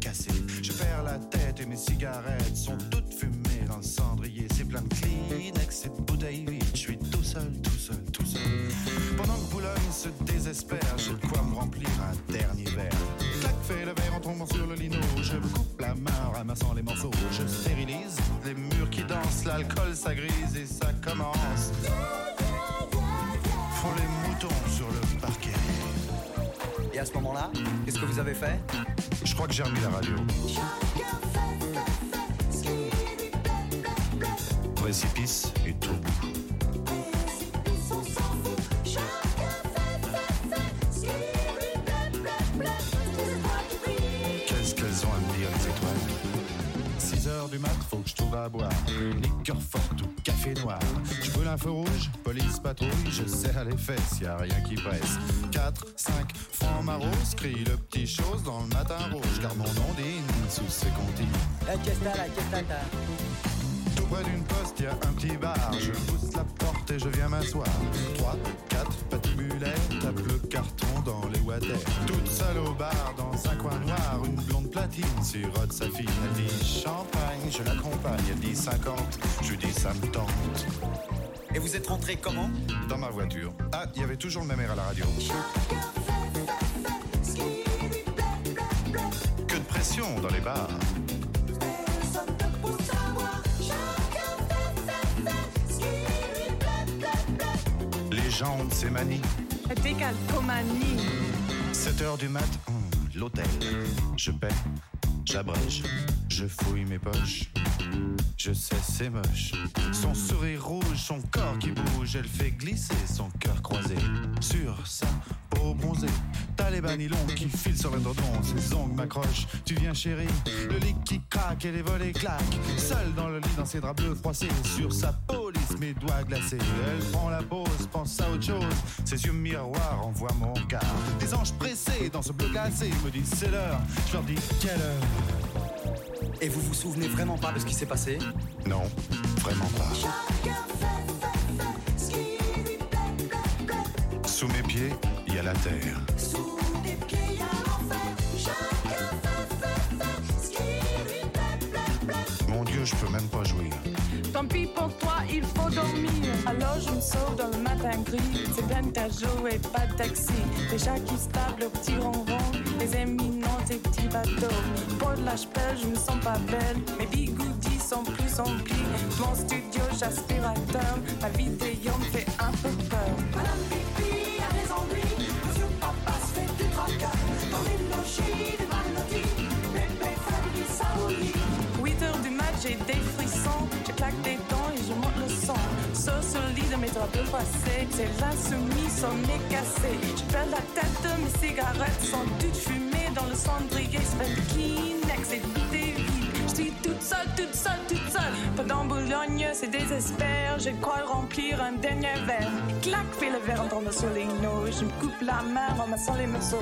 cassé. Je perds la tête et mes cigarettes sont toutes fumées dans le cendrier. C'est plein de Kleenex et de bouteilles. Je suis tout seul, tout seul, tout seul. Pendant que Boulogne se désespère, j'ai de quoi me remplir un dernier verre. Clac, fait le verre en tombant sur le lino. Je coupe la main en ramassant les morceaux. Je stérilise les murs qui dansent, l'alcool ça grise et ça commence. Font les moutons sur le parquet. Et à ce moment-là, qu'est-ce que vous avez fait? Je crois que j'ai remis la radio. Précipice et tout. Qu'est-ce qu'elles ont à me dire, les étoiles 6 heures du mat, faut que je trouve à boire. Liqueur forte ou café noir. Je veux l'info rouge, police patrouille, je serre les fesses, y a rien qui presse. 4, 5, francs maros, crie le petit chose dans le matin rouge, car mon ondine sous ses comptines. La questa, la Tout près d'une poste, y a un petit bar. Je pousse la porte et je viens m'asseoir. 3, 4, patibulaire, tape le carton dans les water. Toute seule au bar, dans un coin noir, une blonde platine sirote sa fille. Elle dit champagne, je l'accompagne. Elle dit 50, je dis ça me tente. Et vous êtes rentré comment? Dans ma voiture. Ah, il y avait toujours le même air à la radio. Dans les bars. Les gens ont de ces manies. Décalcomanie. 7 heures du mat, hum, l'hôtel. Je paie, j'abrège, je fouille mes poches. Je sais, c'est moche. Son sourire rouge, son corps qui bouge, elle fait glisser son cœur croisé sur sa peau bronzée. T'as les banilons qui filent sur l'indodon, ses ongles m'accrochent. Tu viens, chérie, le lit qui craque et les volets claquent. Seule dans le lit, dans ses draps bleus froissés, sur sa police, mes doigts glacés. Elle prend la pause, pense à autre chose. Ses yeux miroirs envoient mon regard. Des anges pressés dans ce bleu glacé me disent c'est l'heure. Je leur dis quelle heure? Et vous vous souvenez vraiment pas de ce qui s'est passé? Non, vraiment pas. Sous mes pieds, la terre. Mon Dieu, je peux même pas jouir. Tant pis pour toi, il faut dormir. Alors je me sauve dans le matin gris. C'est peine à jouer, pas de taxi. Chats qui se tapent le petit ronron. Les éminents, des petits bateaux. Pour de je me sens pas belle. Mes bigoudis sont plus emplis. Mon studio, j'aspirateur. Ma vidéo me fait un peu peur. J'ai des frissons. Je claque des dents et je monte le son. Sur ce lit de mes draps bleus passés, c'est l'insoumis, sommet cassé. Je perds la tête, mes cigarettes sont toutes fumées dans le cendrier. C'est fait de Kleenex et de vides. Je suis toute seule, toute seule, toute seule. Pendant Boulogne, c'est désespère. Je crois remplir un dernier verre. Clac, fait le verre en tombant sur les. Je me coupe la main en ramassant les morceaux.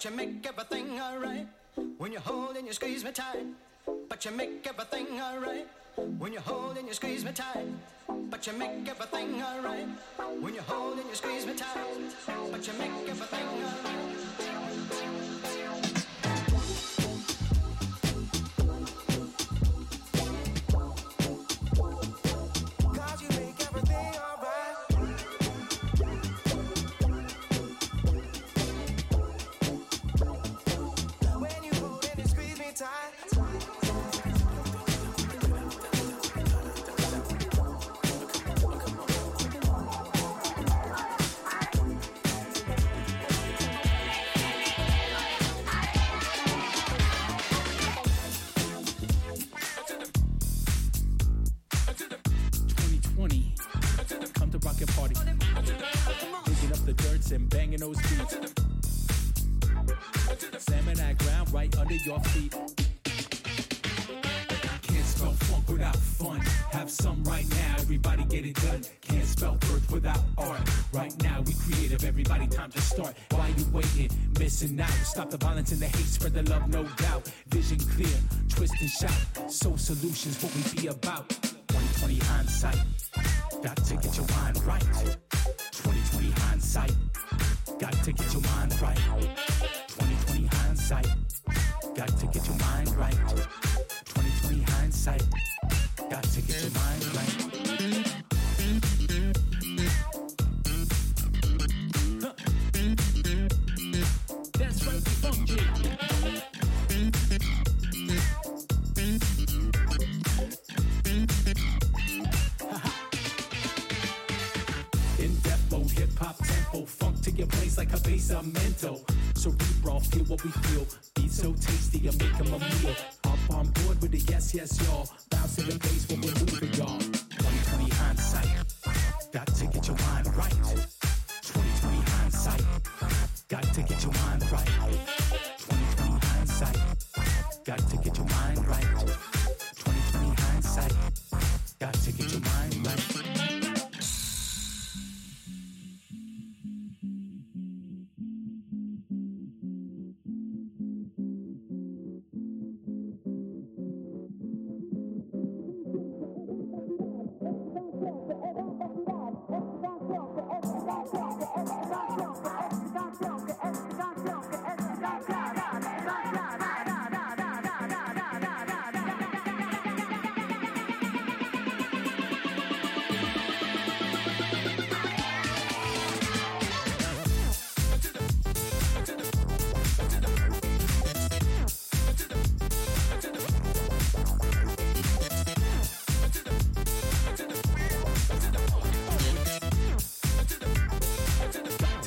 but you make everything alright when you hold and you squeeze me tight. But you make everything alright when you hold and you squeeze me tight. But you make everything alright when you hold and you squeeze me tight. But you make everything alright.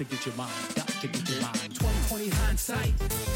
to get your mind, got to get your mind. 2020 hindsight.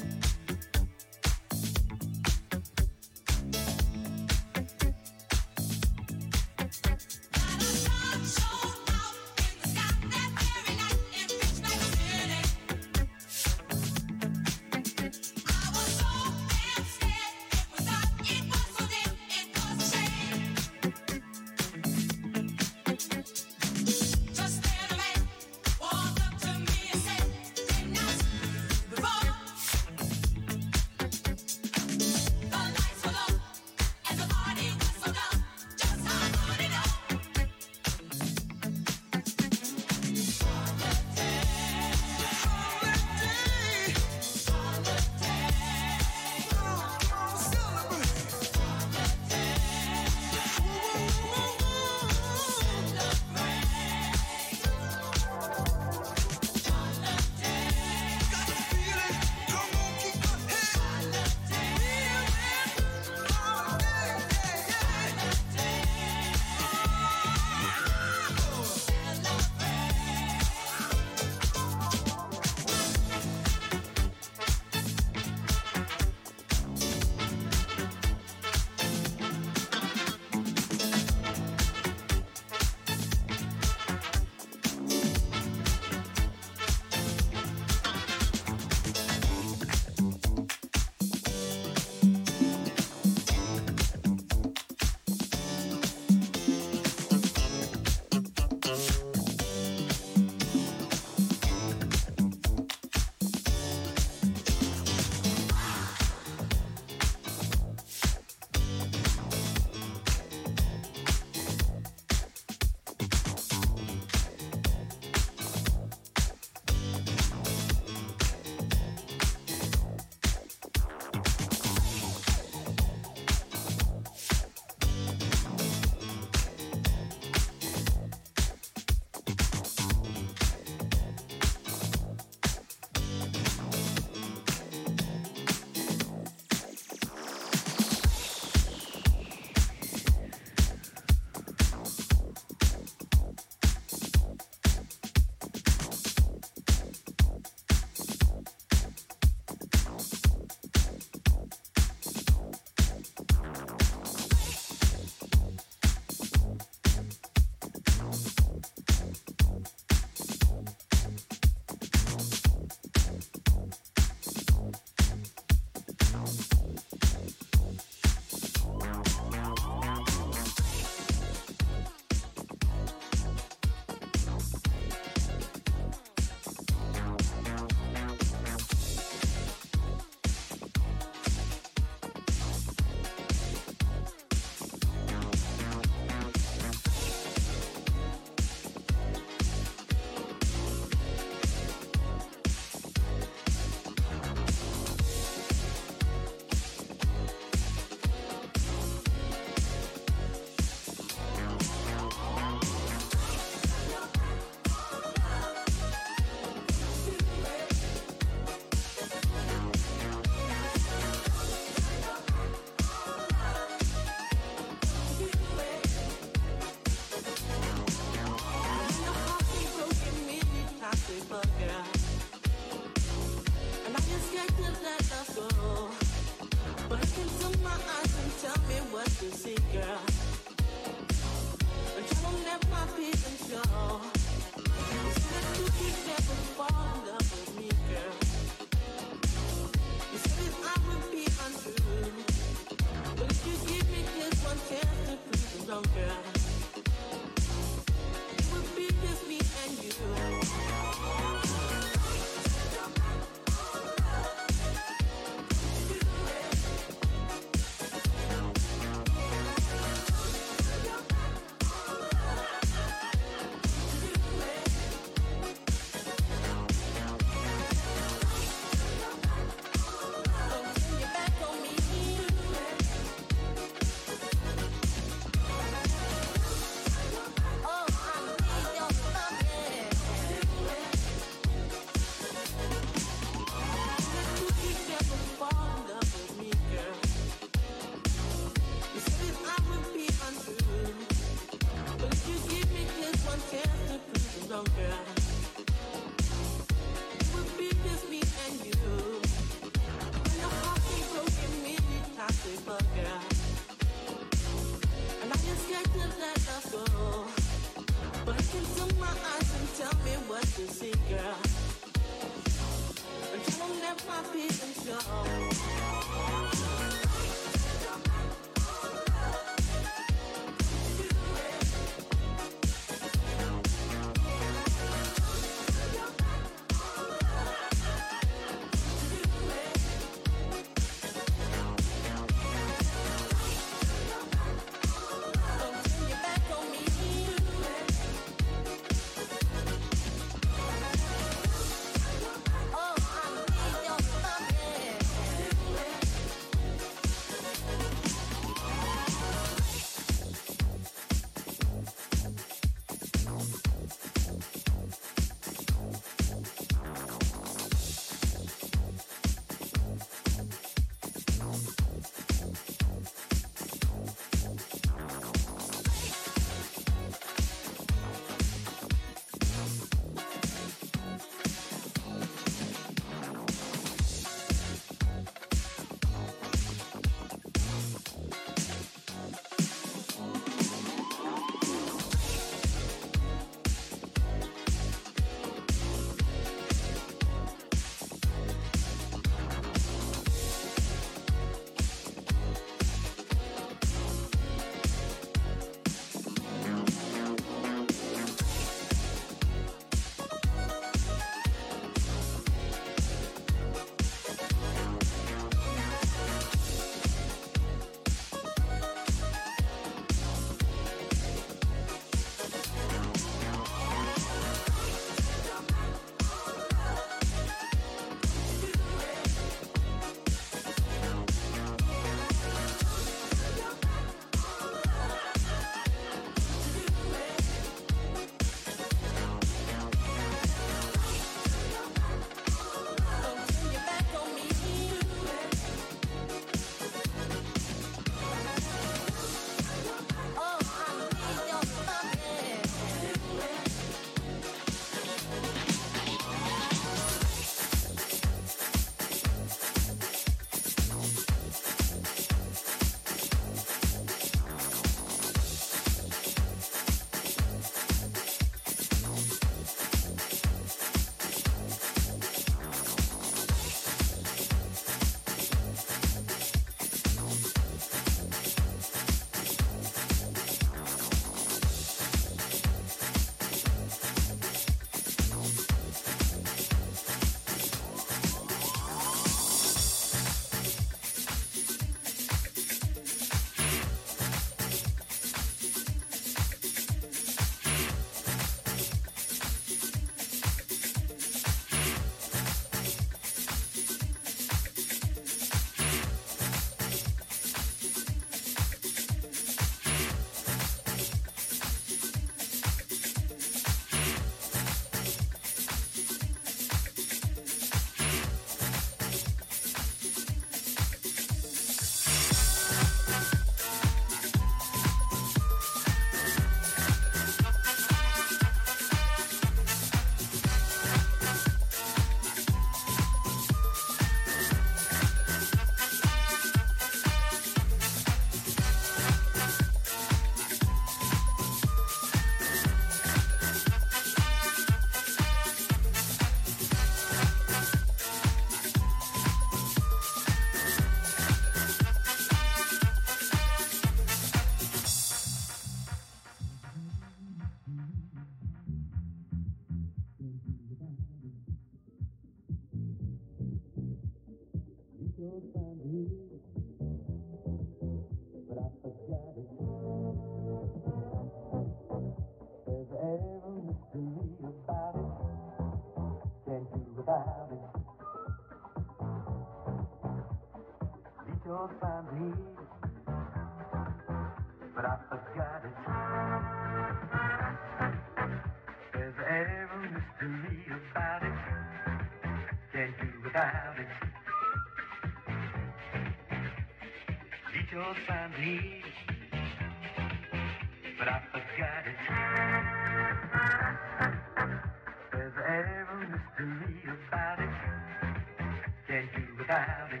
darling.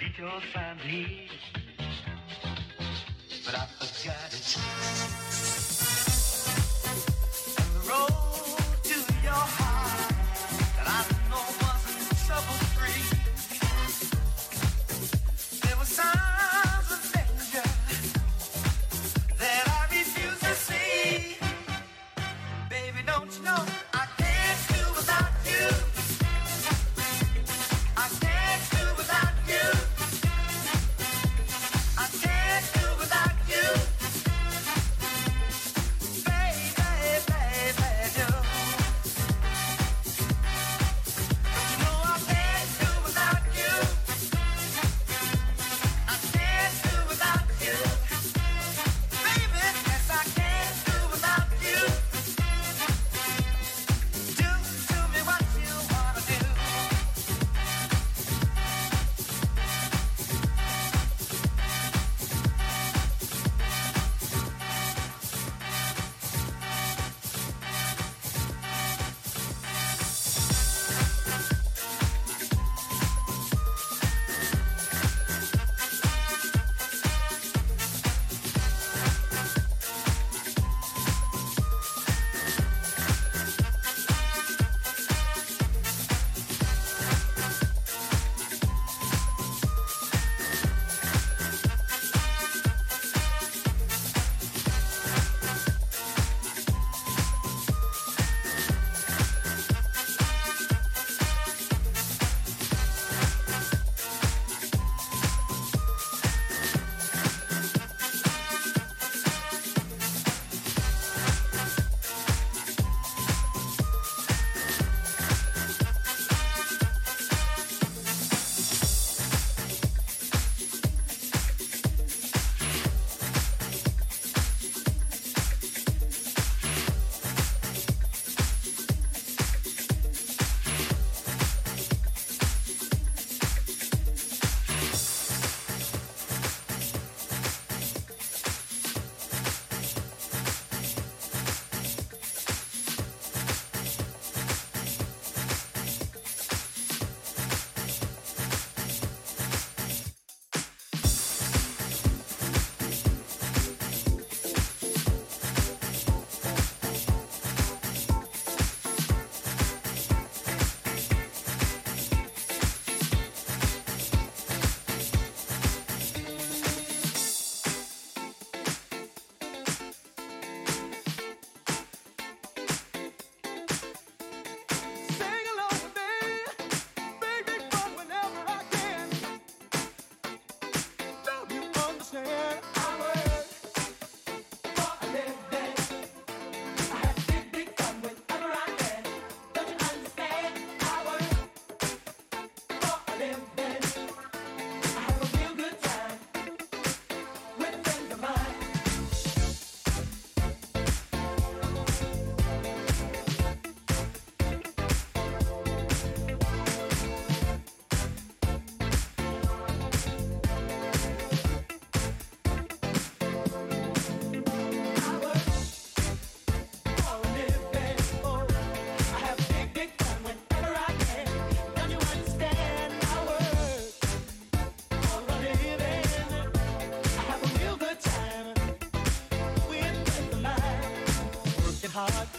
Did you find me? But I forgot it. The road. heart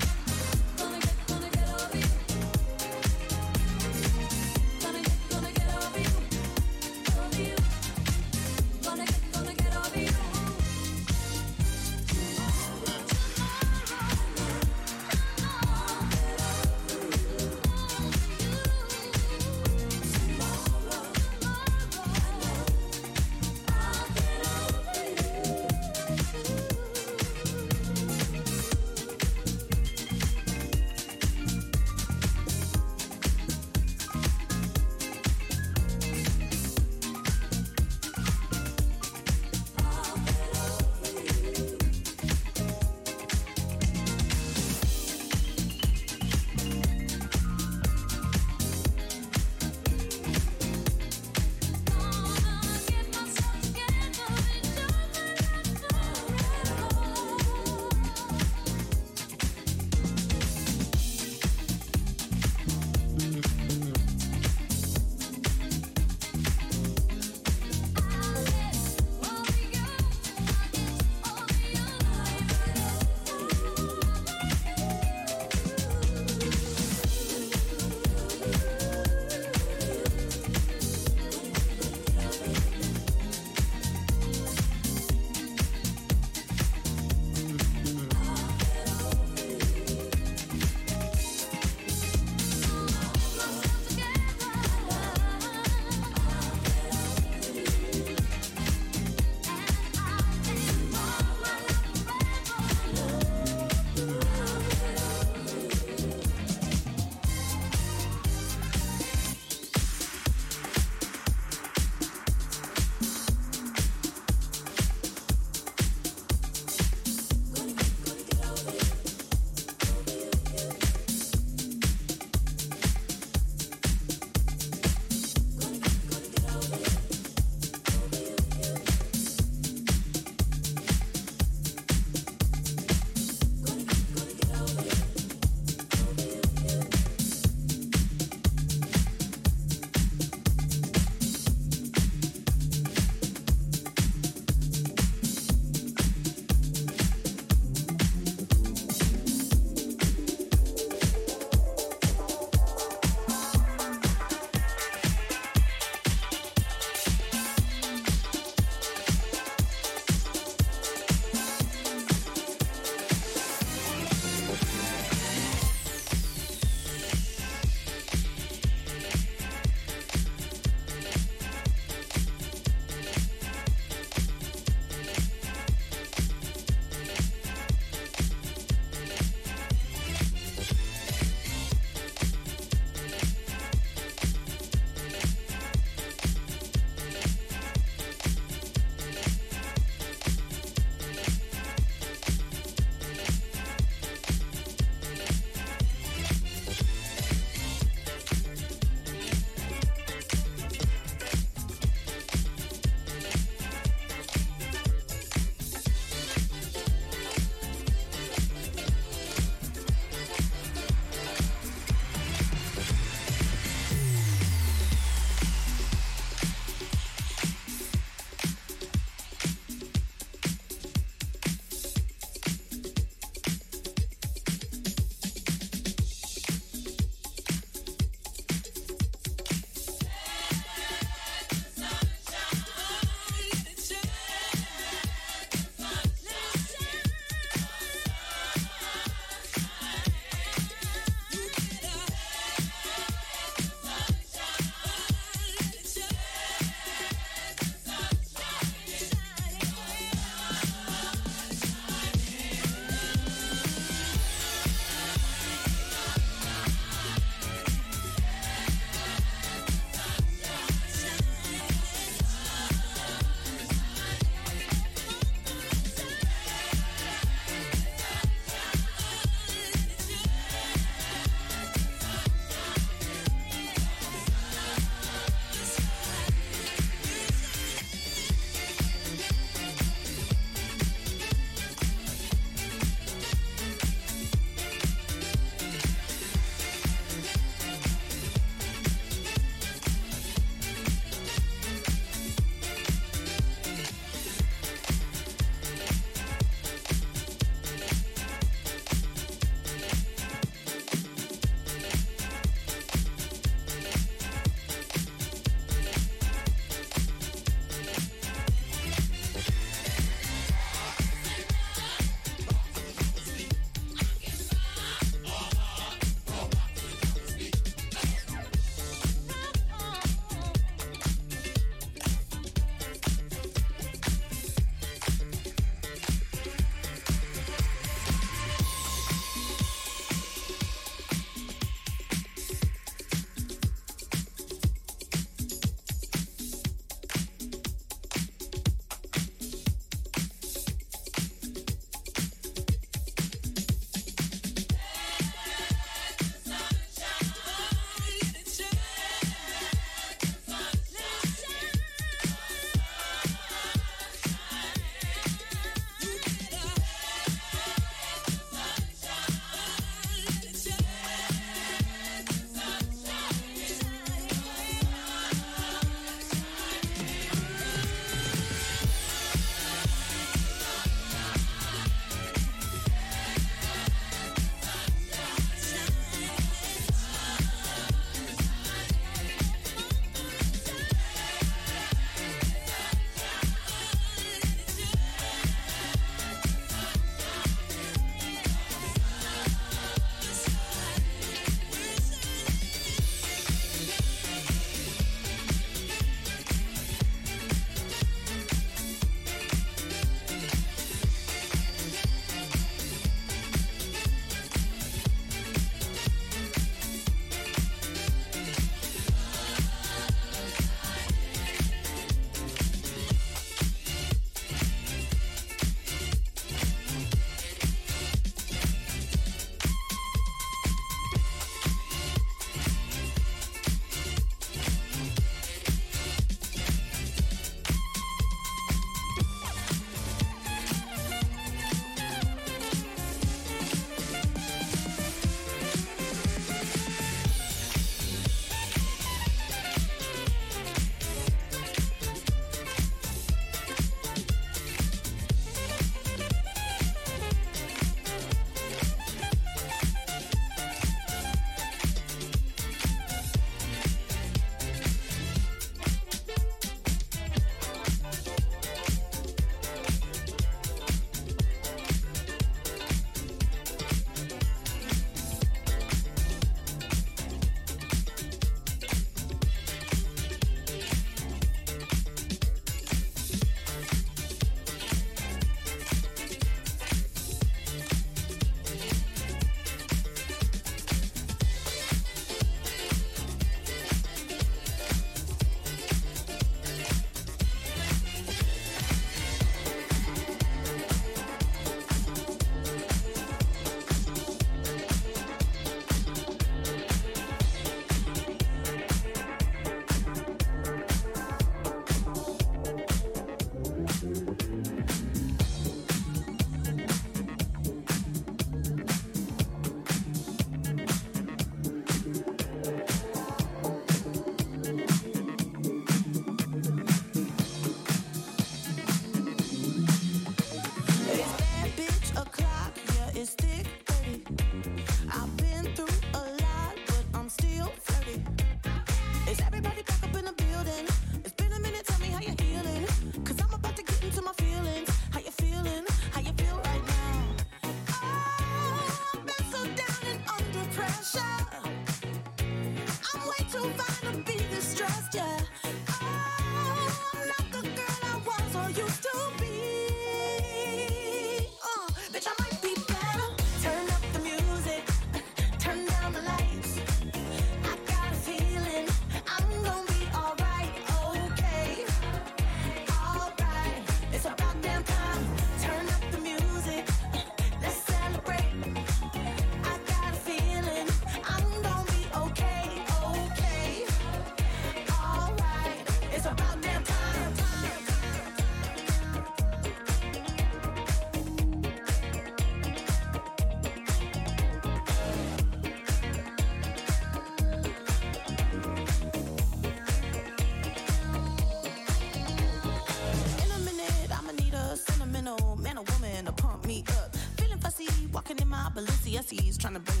trying to bring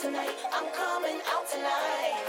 tonight. I'm coming out tonight.